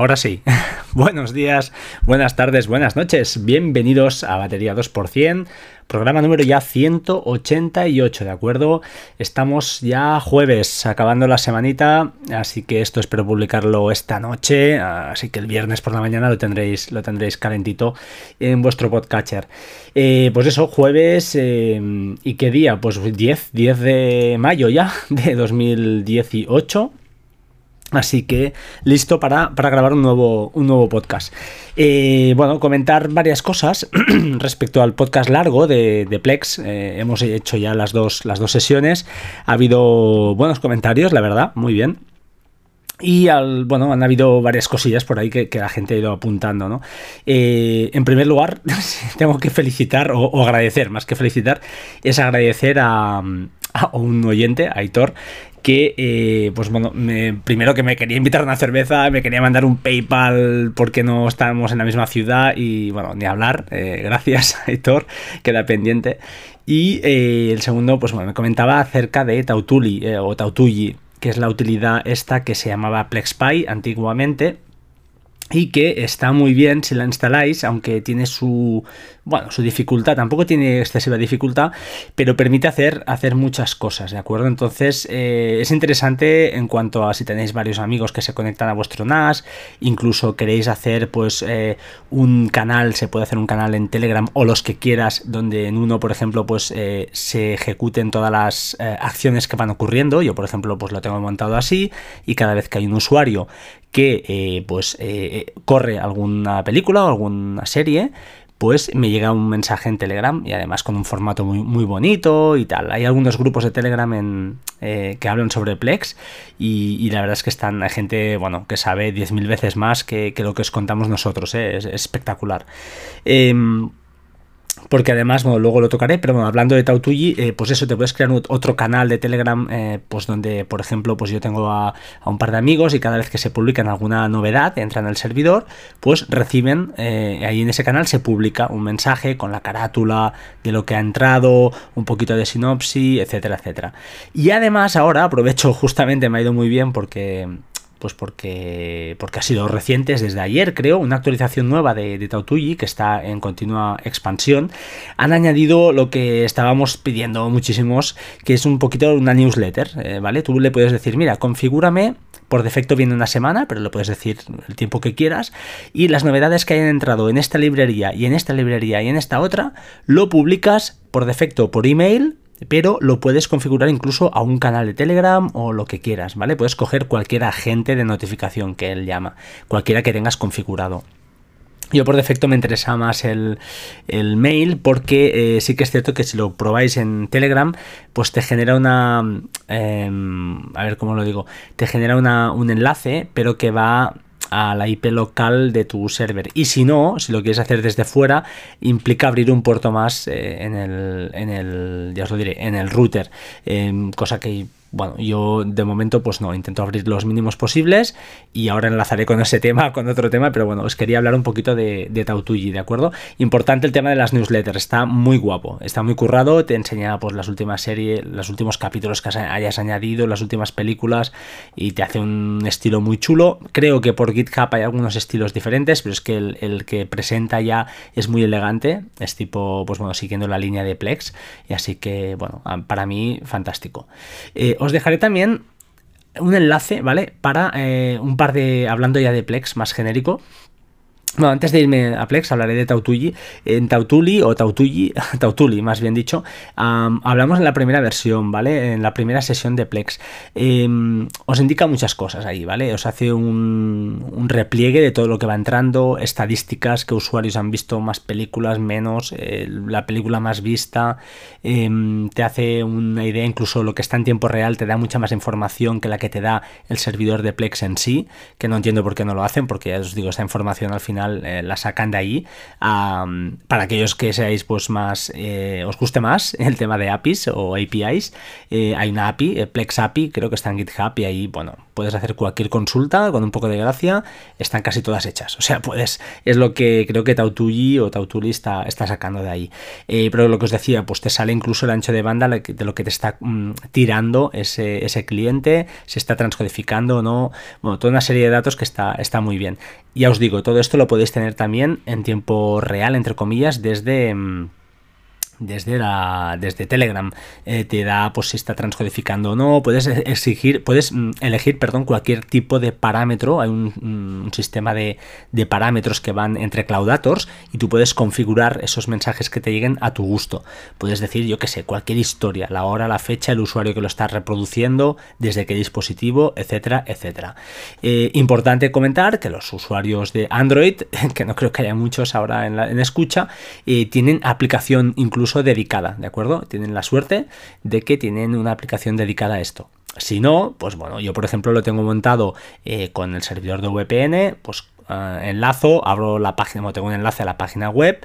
ahora sí. Buenos días, buenas tardes, buenas noches. Bienvenidos a Batería 2%, programa número ya 188, ¿de acuerdo? Estamos ya jueves, acabando la semanita, así que esto espero publicarlo esta noche, así que el viernes por la mañana lo tendréis, lo tendréis calentito en vuestro podcatcher. Eh, pues eso, jueves, eh, ¿y qué día? Pues 10, 10 de mayo ya de 2018. Así que listo para, grabar un nuevo, un nuevo podcast. Eh, bueno, comentar varias cosas respecto al podcast largo de, Plex. Eh, hemos hecho ya las dos, las dos sesiones. Ha habido buenos comentarios, la verdad, muy bien. Y al, bueno, han habido varias cosillas por ahí que, la gente ha ido apuntando, ¿no? Eh, en primer lugar, tengo que felicitar o, agradecer, más que felicitar, es agradecer a, a un oyente, a Aitor, que, eh, pues bueno, primero que me quería invitar a una cerveza, me quería mandar un PayPal porque no estábamos en la misma ciudad y, bueno, ni hablar, eh, gracias Héctor, queda pendiente. Y eh, el segundo, pues bueno, me comentaba acerca de Tautuli o Tautulli, que es la utilidad esta que se llamaba PlexPy antiguamente y que está muy bien si la instaláis, aunque tiene su, bueno, su dificultad, tampoco tiene excesiva dificultad, pero permite hacer, hacer muchas cosas, ¿de acuerdo? Entonces eh, es interesante en cuanto a si tenéis varios amigos que se conectan a vuestro NAS, incluso queréis hacer pues eh, un canal, se puede hacer un canal en Telegram o los que quieras, donde en uno, por ejemplo, pues eh, se ejecuten todas las acciones que van ocurriendo, yo por ejemplo pues lo tengo montado así, y cada vez que hay un usuario que eh, pues eh, corre alguna película o alguna serie, pues me llega un mensaje en Telegram y además con un formato muy, muy bonito y tal. Hay algunos grupos de Telegram en, eh, que hablan sobre Plex y, la verdad es que están, hay gente bueno, que sabe 10.000 veces más que, lo que os contamos nosotros, es, espectacular. Em, porque además, bueno, luego lo tocaré, pero bueno, hablando de Tautuji, eh, pues eso, te puedes crear otro canal de Telegram, eh, pues donde, por ejemplo, pues yo tengo a, un par de amigos y cada vez que se publican alguna novedad, entran al servidor, pues reciben, eh, ahí en ese canal se publica un mensaje con la carátula de lo que ha entrado, un poquito de sinopsis, etcétera, etcétera. Y además ahora, aprovecho justamente, me ha ido muy bien porque pues porque, porque ha sido reciente, desde ayer creo, una actualización nueva de, de que está en continua expansión. Han añadido lo que estábamos pidiendo muchísimos, que es un poquito una newsletter, eh, ¿vale? Tú le puedes decir, mira, configúrame, por defecto viene una semana, pero lo puedes decir el tiempo que quieras, y las novedades que hayan entrado en esta librería y en esta librería y en esta otra, lo publicas por defecto por email pero lo puedes configurar incluso a un canal de Telegram o lo que quieras, ¿vale? Puedes coger cualquier agente de notificación que él llama, cualquiera que tengas configurado. Yo por defecto me interesa más el, mail porque eh, sí que es cierto que si lo probáis en Telegram, pues te genera una... Em, a ver cómo lo digo. Te genera un enlace, pero que va a la IP local de tu server. Y si no, si lo quieres hacer desde fuera, implica abrir un puerto más eh, en, el, en el, ya os lo diré, en el router. Em, cosa que bueno, yo de momento pues no, intento abrir los mínimos posibles y ahora enlazaré con ese tema, con otro tema, pero bueno, os quería hablar un poquito de, de ¿de acuerdo? Importante el tema de las newsletters, está muy guapo, está muy currado, te enseña pues las últimas series, los últimos capítulos que hayas añadido, las últimas películas y te hace un estilo muy chulo. Creo que por GitHub hay algunos estilos diferentes, pero es que el, que presenta ya es muy elegante, es tipo, pues bueno, siguiendo la línea de Plex y así que, bueno, para mí fantástico. Eh, os dejaré también un enlace, ¿vale? Para eh, un par de, hablando ya de Plex más genérico, bueno, antes de irme a Plex hablaré de Tautulli. En Tautuli o Tautulli, Tautuli más bien dicho, hablamos en la primera versión, ¿vale? En la primera sesión de Plex. Em, os indica muchas cosas ahí, ¿vale? Os hace un, repliegue de todo lo que va entrando, estadísticas, que usuarios han visto más películas, menos, la película más vista, em, te hace una idea, incluso lo que está en tiempo real, te da mucha más información que la que te da el servidor de Plex en sí, que no entiendo por qué no lo hacen, porque ya os digo, esta información al final eh, la sacan de ahí. para aquellos que seáis pues más, eh, os guste más el tema de APIs o APIs, hay una API, Plex API, creo que está en GitHub y ahí, bueno, puedes hacer cualquier consulta con un poco de gracia, están casi todas hechas. O sea, puedes, es lo que creo que Tautulli o Tautuli está, está sacando de ahí. pero lo que os decía, pues te sale incluso el ancho de banda de lo que te está mm, tirando ese, ese cliente, se está transcodificando o no, bueno, toda una serie de datos que está, está muy bien. Ya os digo, todo esto lo podéis tener también en tiempo real, entre comillas, desde... Desde, la, desde Telegram. Eh, te da pues si está transcodificando o no. Puedes exigir, puedes mm, elegir, perdón, cualquier tipo de parámetro. Hay un, mm, sistema de, parámetros que van entre Cloudators y tú puedes configurar esos mensajes que te lleguen a tu gusto. Puedes decir, yo que sé, cualquier historia, la hora, la fecha, el usuario que lo está reproduciendo, desde qué dispositivo, etcétera, etcétera. Eh, importante comentar que los usuarios de Android, que no creo que haya muchos ahora en, la, en escucha, eh, tienen aplicación incluso dedicada, ¿de acuerdo? Tienen la suerte de que tienen una aplicación dedicada a esto. Si no, pues bueno, yo por ejemplo lo tengo montado eh, con el servidor de VPN, pues eh, enlazo, abro la página, tengo un enlace a la página web,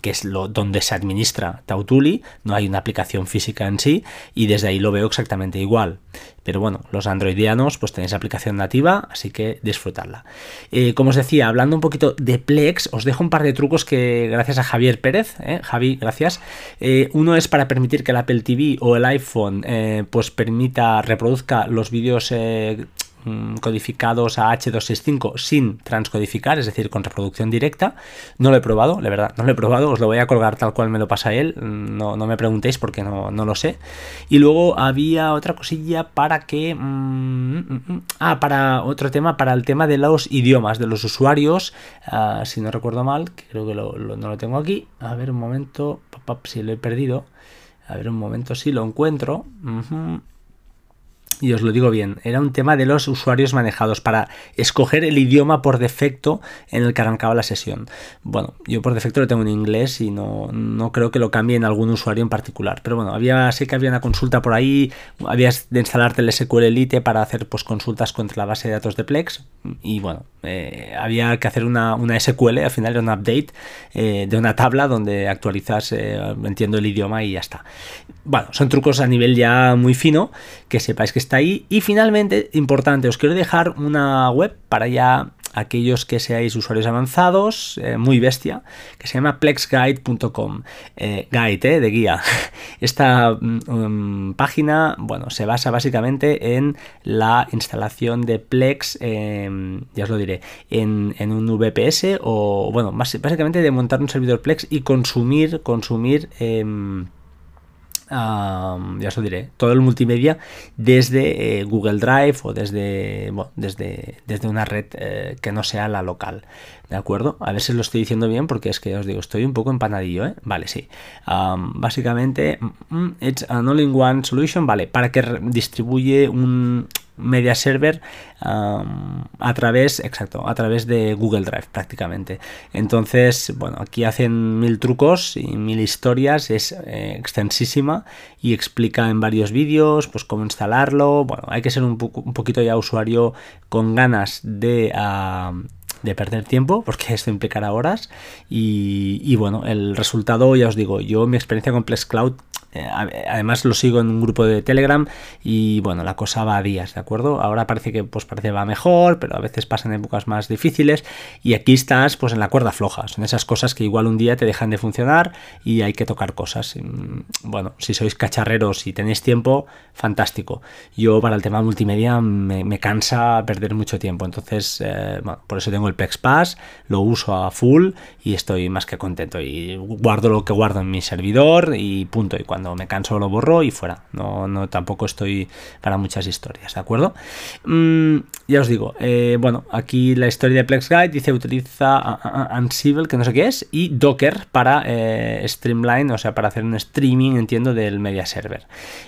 que es lo, donde se administra Tautuli, no hay una aplicación física en sí, y desde ahí lo veo exactamente igual. Pero bueno, los androidianos pues tenéis aplicación nativa, así que disfrutarla. Eh, como os decía, hablando un poquito de Plex, os dejo un par de trucos que gracias a Javier Pérez, eh, Javi, gracias. Eh, uno es para permitir que el Apple TV o el iPhone pues permita, reproduzca los vídeos Mm, codificados a H265 sin transcodificar, es decir, con reproducción directa. No lo he probado, la verdad, no lo he probado, os lo voy a colgar tal cual me lo pasa él, mm, no, me preguntéis porque no, lo sé. Y luego había otra cosilla para que... Mm, ah, para otro tema, para el tema de los idiomas, de los usuarios, ah, si no recuerdo mal, creo que no lo tengo aquí. A ver un momento, si lo he perdido. A ver un momento si lo encuentro y os lo digo bien, era un tema de los usuarios manejados para escoger el idioma por defecto en el que arrancaba la sesión. Bueno, yo por defecto lo tengo en inglés y no, no creo que lo cambie en algún usuario en particular. Pero bueno, había, sé que había una consulta por ahí, habías de instalarte el SQL Elite para hacer pues, consultas contra la base de datos de Plex y bueno, eh, había que hacer una, una, SQL, al final era un update eh, de una tabla donde actualizas, eh, entiendo el idioma y ya está. Bueno, son trucos a nivel ya muy fino, que sepáis que está ahí. Y finalmente, importante, os quiero dejar una web para ya aquellos que seáis usuarios avanzados, eh, muy bestia, que se llama plexguide.com. Eh, guide, eh, de guía. Esta mm, um, página, bueno, se basa básicamente en la instalación de Plex, em, ya os lo diré, en, en, un VPS o, bueno, básicamente de montar un servidor Plex y consumir, consumir ya os lo diré, todo el multimedia desde eh, Google Drive o desde, desde, desde una red eh, que no sea la local. ¿De acuerdo? A ver si lo estoy diciendo bien porque es que os digo, estoy un poco empanadillo, ¿eh? Vale, sí. básicamente, mm, mm, it's an all-in-one solution, vale, para que distribuye un, media server a través, exacto, a través de Google Drive prácticamente. Entonces, bueno, aquí hacen mil trucos y mil historias, es eh, extensísima y explica en varios vídeos pues cómo instalarlo. Bueno, hay que ser un, un poquito ya usuario con ganas de de perder tiempo, porque esto implicará horas. Y, bueno, el resultado, ya os digo, yo mi experiencia con Plex Cloud, además lo sigo en un grupo de Telegram y bueno, la cosa va a días, ¿de acuerdo? Ahora parece que pues parece va mejor, pero a veces pasan épocas más difíciles y aquí estás pues en la cuerda floja, son esas cosas que igual un día te dejan de funcionar y hay que tocar cosas. Mm, bueno, si sois cacharreros y tenéis tiempo, fantástico. Yo para el tema multimedia me, cansa perder mucho tiempo, entonces eh, por eso tengo el Plex Pass, lo uso a full y estoy más que contento. Y guardo lo que guardo en mi servidor y punto. Y cuando me canso lo borro y fuera. No, no tampoco estoy para muchas historias, ¿de acuerdo? Mm, ya os digo, eh, bueno, aquí la historia de Plex Guide dice utiliza Ansible, que no sé qué es, y Docker para eh, Streamline, o sea, para hacer un streaming, entiendo, del media server.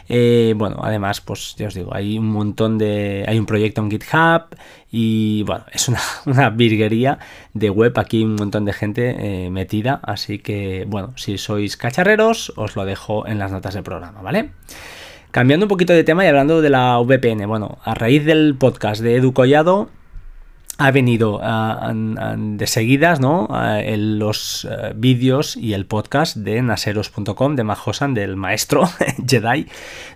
Eh, bueno, además, pues ya os digo, hay un montón de. Hay un proyecto en GitHub y bueno, es una, virguería de web, aquí un montón de gente eh, metida, así que bueno, si sois cacharreros, os lo dejo en las notas del programa, ¿vale? Cambiando un poquito de tema y hablando de la VPN, bueno, a raíz del podcast de Edu Collado, ha venido uh, de seguidas ¿no? En los uh, vídeos y el podcast de naseros.com de Mahosan, del maestro Jedi,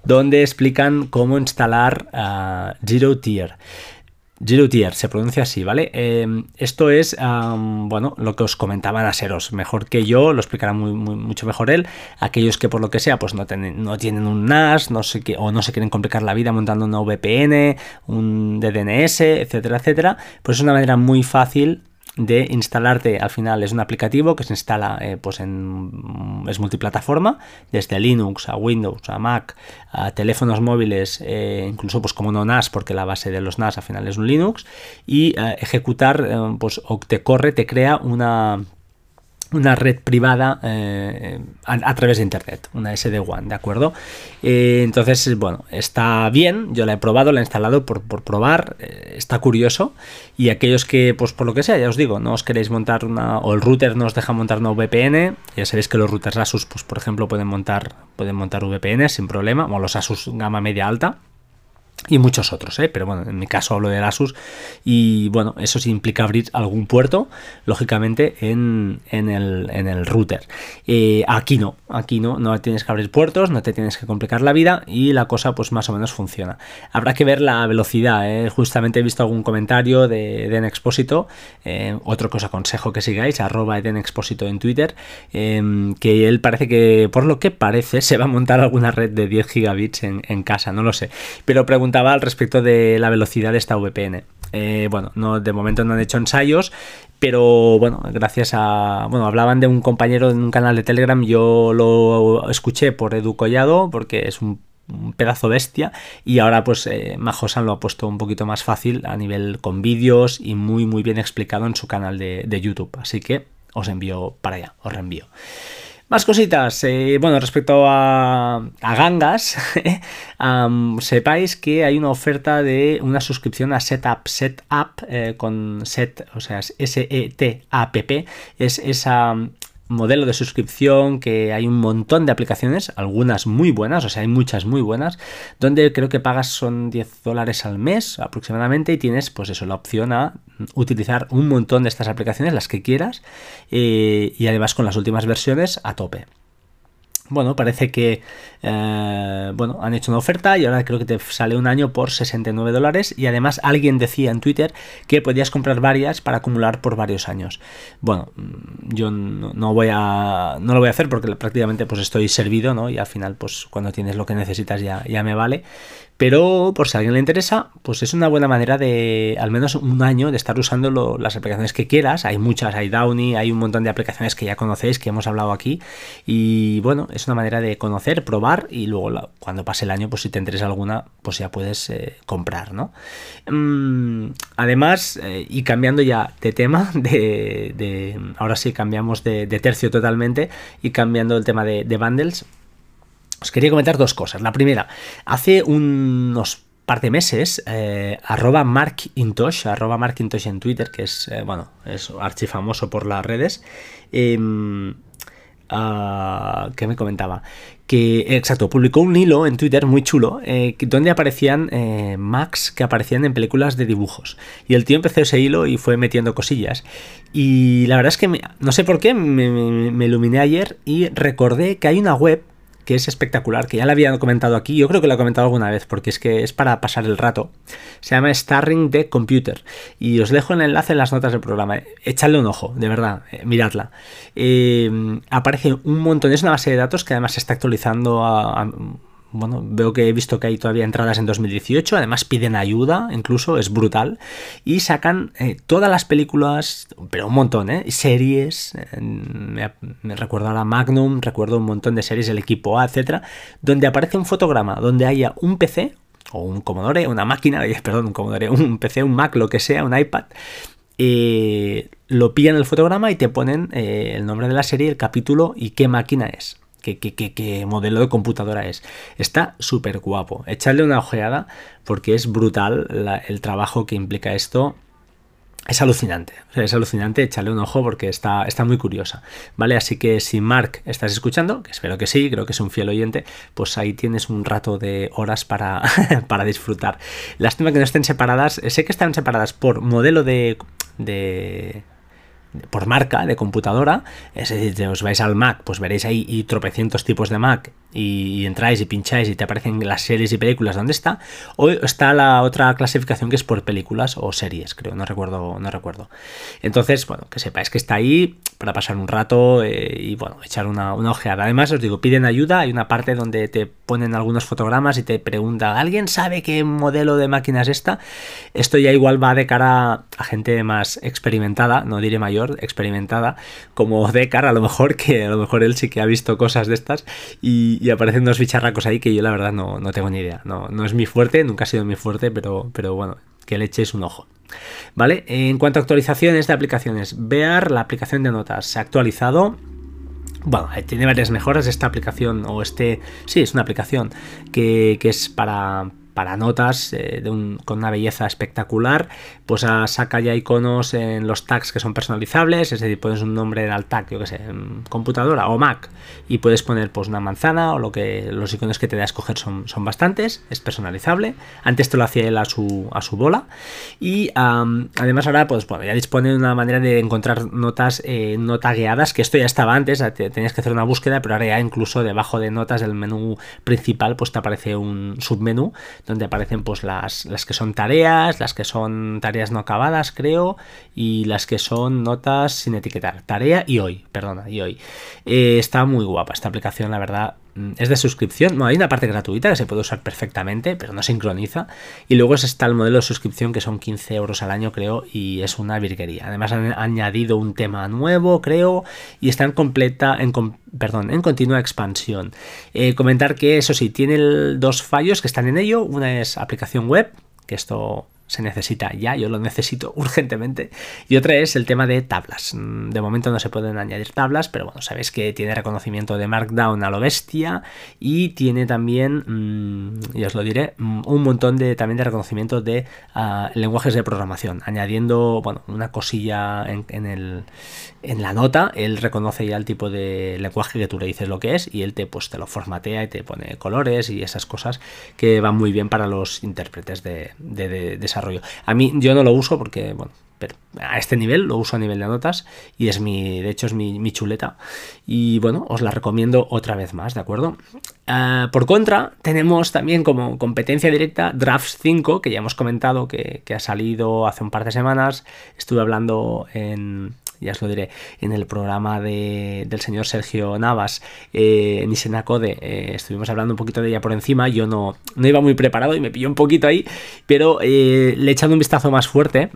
donde explican cómo instalar Zero Tier. Zero Tier, se pronuncia así, ¿vale? Eh, esto es, bueno, lo que os comentaba Naseros, mejor que yo, lo explicará muy, mucho mejor él. Aquellos que por lo que sea, pues no, no tienen un NAS, no sé qué, o no se quieren complicar la vida montando una VPN, un DNS, etcétera, etcétera, pues es una manera muy fácil de instalarte, al final. Es un aplicativo que se instala eh, pues en, es multiplataforma, desde Linux a Windows, a Mac, a teléfonos móviles, eh, incluso pues como no NAS, porque la base de los NAS al final es un Linux, y eh, ejecutar, pues o te corre, te crea una una red privada eh, a, través de internet, una SD-WAN, ¿de acuerdo? Eh, entonces, bueno, está bien, yo la he probado, la he instalado por, por probar, eh, está curioso, y aquellos que, pues por lo que sea, ya os digo, no os queréis montar una, o el router no os deja montar una VPN, ya sabéis que los routers Asus, pues por ejemplo, pueden montar, pueden montar VPN sin problema, o los Asus gama media alta, y muchos otros, ¿eh? pero bueno, en mi caso hablo del Asus y bueno, eso sí implica abrir algún puerto, lógicamente, en, en, el, en el, router. Eh, aquí no, aquí no, no tienes que abrir puertos, no te tienes que complicar la vida y la cosa pues más o menos funciona. Habrá que ver la velocidad, ¿eh? justamente he visto algún comentario de Eden Expósito, eh, otro que os aconsejo que sigáis, arroba Eden Expósito en Twitter, em, que él parece que, por lo que parece, se va a montar alguna red de 10 gigabits en, en casa, no lo sé, pero pregunta al respecto de la velocidad de esta VPN. Eh, bueno, no, de momento no han hecho ensayos, pero bueno, gracias a. Bueno, hablaban de un compañero en un canal de Telegram, yo lo escuché por Edu Collado, porque es un, un pedazo bestia, y ahora pues eh, Majosan lo ha puesto un poquito más fácil a nivel con vídeos y muy, muy bien explicado en su canal de, de YouTube. Así que os envío para allá, os reenvío. Más cositas, eh, bueno, respecto a, a gangas, sepáis que hay una oferta de una suscripción a Setup, Setup eh, con Set, o sea, S-E-T-A-P-P, es esa modelo de suscripción que hay un montón de aplicaciones, algunas muy buenas, o sea, hay muchas muy buenas, donde creo que pagas son 10 dólares al mes aproximadamente y tienes pues eso, la opción a utilizar un montón de estas aplicaciones, las que quieras, eh, y además con las últimas versiones a tope. Bueno, parece que eh, bueno, han hecho una oferta y ahora creo que te sale un año por 69 dólares y además alguien decía en Twitter que podías comprar varias para acumular por varios años. Bueno, mm, yo no, voy a no lo voy a hacer porque prácticamente pues estoy servido, ¿no? Y al final pues cuando tienes lo que necesitas ya, ya me vale. Pero por si a alguien le interesa, pues es una buena manera de al menos un año de estar usando las aplicaciones que quieras. Hay muchas, hay Downy, hay un montón de aplicaciones que ya conocéis, que hemos hablado aquí. Y bueno, es una manera de conocer, probar y luego cuando pase el año, pues si te interesa alguna, pues ya puedes eh, comprar, ¿no? Mm, además, eh, y cambiando ya de tema, de, ahora sí cambiamos de, tercio totalmente y cambiando el tema de, de bundles os quería comentar dos cosas. La primera, hace unos par de meses, eh, arroba markintosh, arroba markintosh en Twitter, que es, eh, bueno, es archifamoso por las redes, eh, que me comentaba que, exacto, publicó un hilo en Twitter muy chulo eh, donde aparecían eh, Macs que aparecían en películas de dibujos. Y el tío empezó ese hilo y fue metiendo cosillas. Y la verdad es que no sé por qué me, me, me iluminé ayer y recordé que hay una web que es espectacular, que ya la había comentado aquí, yo creo que lo he comentado alguna vez, porque es que es para pasar el rato. Se llama Starring the Computer. Y os dejo el enlace en las notas del programa. Echadle un ojo, de verdad, eh, miradla. Eh, aparece un montón, es una base de datos que además se está actualizando a bueno, veo que he visto que hay todavía entradas en 2018, además piden ayuda, incluso es brutal, y sacan eh, todas las películas, pero un montón, ¿eh? Series, eh, me, recuerdo ahora Magnum, recuerdo un montón de series del equipo A, etcétera, donde aparece un fotograma, donde haya un PC, o un Commodore, una máquina, perdón, un Commodore, un PC, un Mac, lo que sea, un iPad, eh, lo pillan el fotograma y te ponen eh, el nombre de la serie, el capítulo y qué máquina es qué, modelo de computadora es. Está súper guapo. Echadle una ojeada porque es brutal el trabajo que implica esto es alucinante, es alucinante, échale un ojo porque está, está muy curiosa, ¿vale? Así que si Mark estás escuchando, que espero que sí, creo que es un fiel oyente, pues ahí tienes un rato de horas para, para disfrutar. Lástima que no estén separadas, sé que están separadas por modelo de, de por marca de computadora, es decir, os vais al Mac, pues veréis ahí y tropecientos tipos de Mac y, entráis y pincháis y te aparecen las series y películas donde está, o está la otra clasificación que es por películas o series, creo, no recuerdo, no recuerdo. Entonces, bueno, que sepáis que está ahí para pasar un rato eh, y bueno, echar una, una, ojeada. Además, os digo, piden ayuda, hay una parte donde te ponen algunos fotogramas y te preguntan, ¿alguien sabe qué modelo de máquina es esta? Esto ya igual va de cara a gente más experimentada, no diré mayor, experimentada, como Decar, a lo mejor, que a lo mejor él sí que ha visto cosas de estas y, aparecen dos bicharracos ahí que yo la verdad no, no tengo ni idea. No, no es mi fuerte, nunca ha sido mi fuerte, pero, pero bueno, que le eches un ojo. ¿Vale? En cuanto a actualizaciones de aplicaciones, Bear, la aplicación de notas, se ha actualizado. Bueno, eh, tiene varias mejoras esta aplicación, o este, sí, es una aplicación que, que es para, para notas eh, con una belleza espectacular, pues saca ya iconos en los tags que son personalizables, es decir, pones un nombre el tag, yo que sé, computadora o Mac, y puedes poner pues una manzana o lo que los iconos que te da escoger son, son bastantes, es personalizable. Antes te lo hacía él a su, a su bola. Y además ahora, pues ya dispone de una manera de encontrar notas eh, no tagueadas, que esto ya estaba antes, tenías que hacer una búsqueda, pero ahora ya incluso debajo de notas del menú principal, pues te aparece un submenú donde aparecen pues las, las que son tareas, las que son tareas no acabadas, creo, y las que son notas sin etiquetar. Tarea y hoy, perdona, y hoy. Eh, está muy guapa esta aplicación, la verdad. Mm, es de suscripción. No, hay una parte gratuita que se puede usar perfectamente, pero no sincroniza. Y luego está el modelo de suscripción que son 15 euros al año, creo, y es una virguería. Además han añadido un tema nuevo, creo, y está en completa, en, perdón, en continua expansión. Eh, comentar que eso sí, tiene dos fallos que están en ello. Una es aplicación web, que esto se necesita ya, yo lo necesito urgentemente. Y otra es el tema de tablas. Mm, de momento no se pueden añadir tablas, pero bueno, sabéis que tiene reconocimiento de Markdown a lo bestia y tiene también, mm, y os lo diré, mm, un montón de también de reconocimiento de ah, lenguajes de programación, añadiendo, bueno, una cosilla en, el, en la nota, él reconoce ya el tipo de lenguaje que tú le dices lo que es y él te, pues, te lo formatea y te pone colores y esas cosas que van muy bien para los intérpretes de, de, de a mí yo no lo uso porque, bueno, pero a este nivel lo uso a nivel de notas y es mi, de hecho es mi, chuleta. Y bueno, os la recomiendo otra vez más, ¿de acuerdo? Ah, por contra, tenemos también como competencia directa Drafts 5, que ya hemos comentado que, que ha salido hace un par de semanas. Estuve hablando en, ya os lo diré, en el programa del señor Sergio Navas eh, en Isenacode, eh, estuvimos hablando un poquito de ella por encima, yo no, no iba muy preparado y me pilló un poquito ahí, pero eh, le he echado un vistazo más fuerte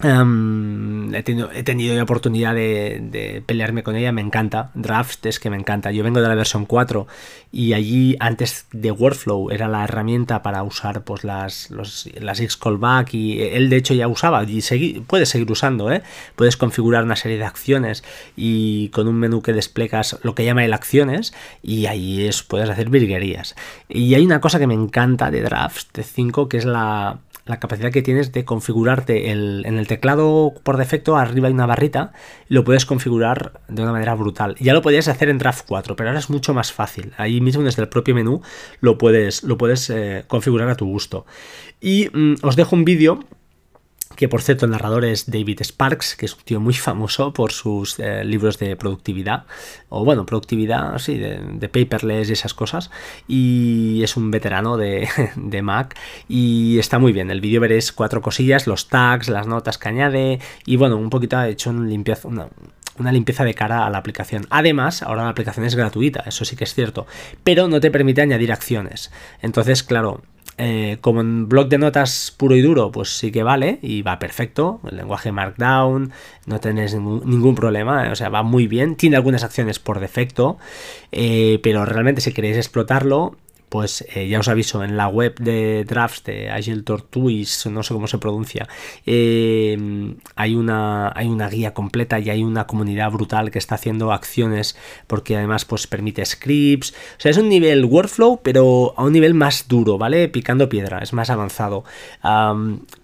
Em, he, tenido, he, tenido, la oportunidad de, pelearme con ella, me encanta. Draft es que me encanta. Yo vengo de la versión 4 y allí antes de Workflow era la herramienta para usar pues, las, los, las X callback y él de hecho ya usaba y segui, puedes seguir usando. ¿eh? Puedes configurar una serie de acciones y con un menú que desplegas lo que llama el acciones y ahí es, puedes hacer virguerías. Y hay una cosa que me encanta de Draft de 5 que es la la capacidad que tienes de configurarte el, en el teclado por defecto, arriba hay una barrita, lo puedes configurar de una manera brutal. Ya lo podías hacer en Draft 4, pero ahora es mucho más fácil. Ahí mismo desde el propio menú lo puedes, lo puedes eh, configurar a tu gusto. Y mm, os dejo un vídeo que por cierto el narrador es David Sparks, que es un tío muy famoso por sus eh, libros de productividad, o bueno, productividad, sí, de, paperless y esas cosas, y es un veterano de, Mac, y está muy bien, el vídeo veréis cuatro cosillas, los tags, las notas que añade, y bueno, un poquito ha hecho un limpieza, una limpieza de cara a la aplicación. Además, ahora la aplicación es gratuita, eso sí que es cierto, pero no te permite añadir acciones. Entonces, claro, eh, como en blog de notas puro y duro, pues sí que vale y va perfecto. El lenguaje Markdown, no tenés ningún, problema, o sea, va muy bien. Tiene algunas acciones por defecto, eh, pero realmente si queréis explotarlo, pues eh, ya os aviso, en la web de drafts de Agile Tortoise, no sé cómo se pronuncia, eh, hay, una, hay una guía completa y hay una comunidad brutal que está haciendo acciones porque además pues permite scripts, o sea, es un nivel workflow, pero a un nivel más duro, ¿vale? Picando piedra, es más avanzado.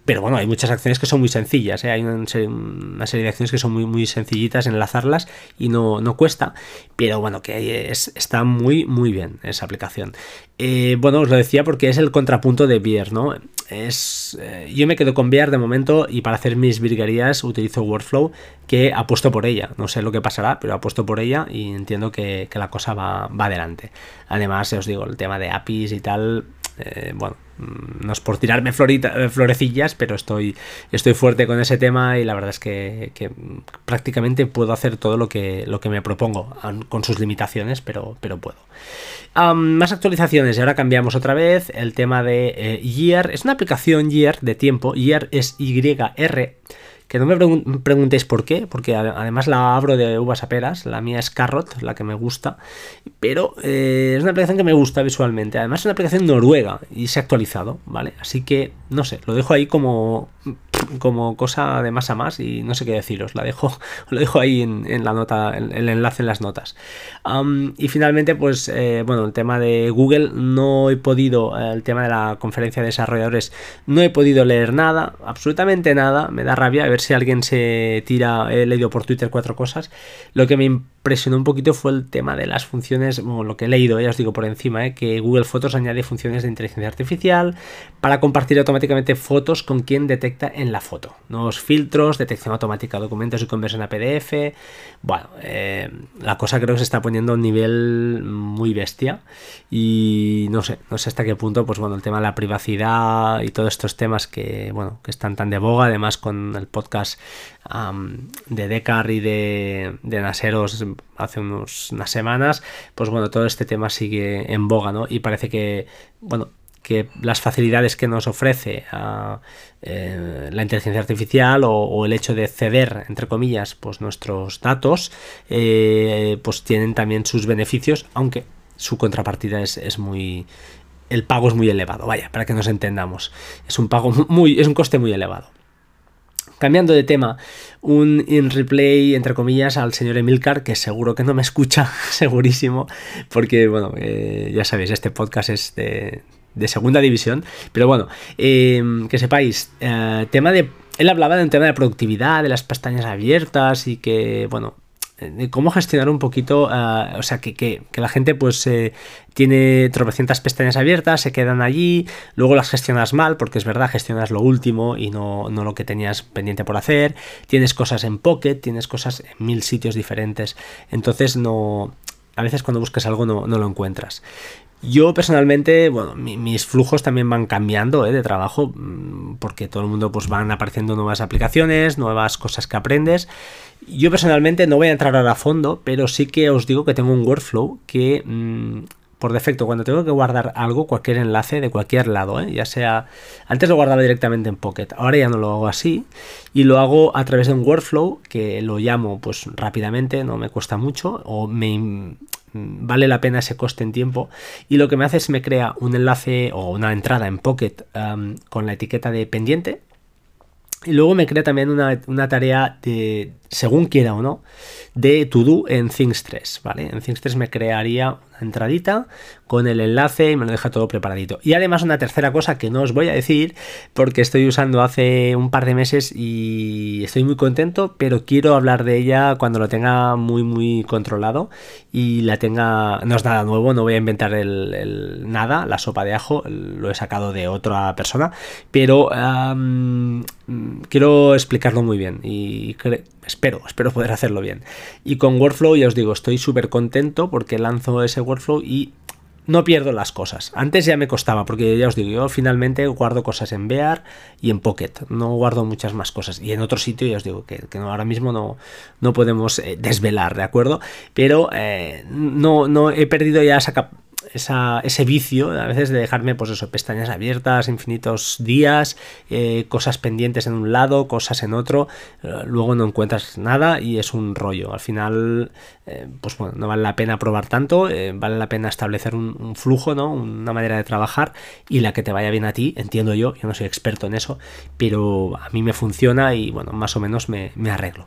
Pero bueno, hay muchas acciones que son muy sencillas, ¿eh? hay una serie, de acciones que son muy, muy sencillitas enlazarlas y no, no cuesta, pero bueno, que es, está muy, muy bien esa aplicación. Eh, bueno, os lo decía porque es el contrapunto de Beer, ¿no? Es, eh, yo me quedo con Beer de momento y para hacer mis virguerías utilizo Workflow, que apuesto por ella. No sé lo que pasará, pero apuesto por ella y entiendo que, la cosa va, va adelante. Además, os digo, el tema de APIs y tal, eh, bueno, mm, no es por tirarme eh, florecillas, pero estoy, estoy fuerte con ese tema y la verdad es que, prácticamente puedo hacer todo lo que, lo que me propongo, con sus limitaciones, pero, pero puedo. más actualizaciones, y ahora cambiamos otra vez el tema de eh, Year. Es una aplicación Year de tiempo, Year es YR que no me preguntéis por qué, porque además la abro de uvas a peras, la mía es Carrot, la que me gusta, pero eh, es una aplicación que me gusta visualmente. Además es una aplicación noruega y se ha actualizado, ¿vale? Así que, no sé, lo dejo ahí como como cosa de más a más y no sé qué deciros, la dejo, lo dejo ahí en, la nota, el enlace en las notas. y finalmente, pues eh, bueno, el tema de Google, no he podido, el tema de la conferencia de desarrolladores, no he podido leer nada, absolutamente nada, me da rabia, a ver si alguien se tira, he leído por Twitter cuatro cosas, lo que me impresionó un poquito fue el tema de las funciones, bueno, lo que he leído, ya os digo por encima, eh, que Google Fotos añade funciones de inteligencia artificial para compartir automáticamente fotos con quien detecta en la foto. Nuevos filtros, detección automática de documentos y conversión a PDF. Bueno, eh, la cosa creo que se está poniendo a un nivel muy bestia. Y no sé, no sé hasta qué punto, pues bueno, el tema de la privacidad y todos estos temas que, bueno, que están tan de boga, además con el podcast de Decar y de Naseros hace unos, unas semanas, pues bueno, todo este tema sigue en boga, ¿no? Y parece que, bueno, que las facilidades que nos ofrece ah, eh, la inteligencia artificial o, el hecho de ceder, entre comillas, pues nuestros datos, eh, pues tienen también sus beneficios, aunque su contrapartida es, muy... El pago es muy elevado, vaya, para que nos entendamos. Es un pago muy... es un coste muy elevado. Cambiando de tema, un in replay, entre comillas, al señor Emilcar, que seguro que no me escucha, segurísimo, porque, bueno, eh, ya sabéis, este podcast es de, de segunda división. Pero bueno, em, que sepáis, eh, tema de... Él hablaba del tema de productividad, de las pestañas abiertas y que, bueno, de cómo gestionar un poquito, eh, o sea, que, la gente pues eh, tiene tropecientas pestañas abiertas, se quedan allí, luego las gestionas mal, porque es verdad, gestionas lo último y no, no, lo que tenías pendiente por hacer, tienes cosas en Pocket, tienes cosas en mil sitios diferentes, entonces no... A veces cuando buscas algo no, no lo encuentras. Yo personalmente, bueno, mis flujos también van cambiando ¿eh? de trabajo mm, porque todo el mundo pues van apareciendo nuevas aplicaciones, nuevas cosas que aprendes. Yo personalmente no voy a entrar ahora a fondo, pero sí que os digo que tengo un workflow que mm, por defecto cuando tengo que guardar algo, cualquier enlace de cualquier lado, ¿eh? ya sea antes lo guardaba directamente en Pocket, ahora ya no lo hago así y lo hago a través de un workflow que lo llamo pues rápidamente, no me cuesta mucho o me Mm, vale la pena ese coste en tiempo y lo que me hace es me crea un enlace o una entrada en Pocket con la etiqueta de pendiente y luego me crea también una, una tarea de, según quiera o no, de to do en Things 3, ¿vale? En Things 3 me crearía una entradita con el enlace y me lo deja todo preparadito. Y además una tercera cosa que no os voy a decir porque estoy usando hace un par de meses y estoy muy contento, pero quiero hablar de ella cuando lo tenga muy muy controlado y la tenga, no es nada nuevo, no voy a inventar el, nada, la sopa de ajo, lo he sacado de otra persona, pero quiero explicarlo muy bien y espero, espero poder hacerlo bien. Y con Workflow ya os digo, estoy súper contento porque lanzo ese Workflow y no pierdo las cosas. Antes ya me costaba, porque ya os digo, yo finalmente guardo cosas en Bear y en Pocket. No guardo muchas más cosas. Y en otro sitio ya os digo que, ahora mismo no, no podemos eh, desvelar, ¿de acuerdo? Pero eh, no, no he perdido ya esa, ese vicio a veces de dejarme, pues eso, pestañas abiertas infinitos días, eh, cosas pendientes en un lado, cosas en otro, eh, luego no encuentras nada y es un rollo. Al final, eh, pues bueno, no vale la pena probar tanto, vale la pena establecer un, flujo, ¿no? Una manera de trabajar y la que te vaya bien a ti, entiendo yo, yo no soy experto en eso, pero a mí me funciona y bueno, más o menos me arreglo.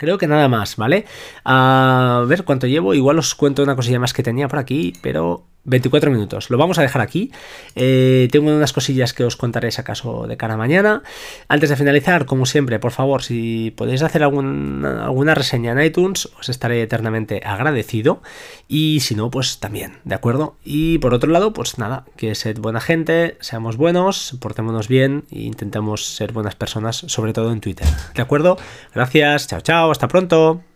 Creo que nada más, ¿vale? A ver cuánto llevo. Igual os cuento una cosilla más que tenía por aquí, pero 24 minutos. Lo vamos a dejar aquí. Eh, tengo unas cosillas que os contaré si acaso de cara a mañana. Antes de finalizar, como siempre, por favor, si podéis hacer alguna reseña en iTunes, os estaré eternamente agradecido. Y si no, pues también, ¿de acuerdo? Y por otro lado, pues nada, que sed buena gente, seamos buenos, portémonos bien e intentemos ser buenas personas, sobre todo en Twitter. ¿De acuerdo? Gracias, chao, chao, hasta pronto.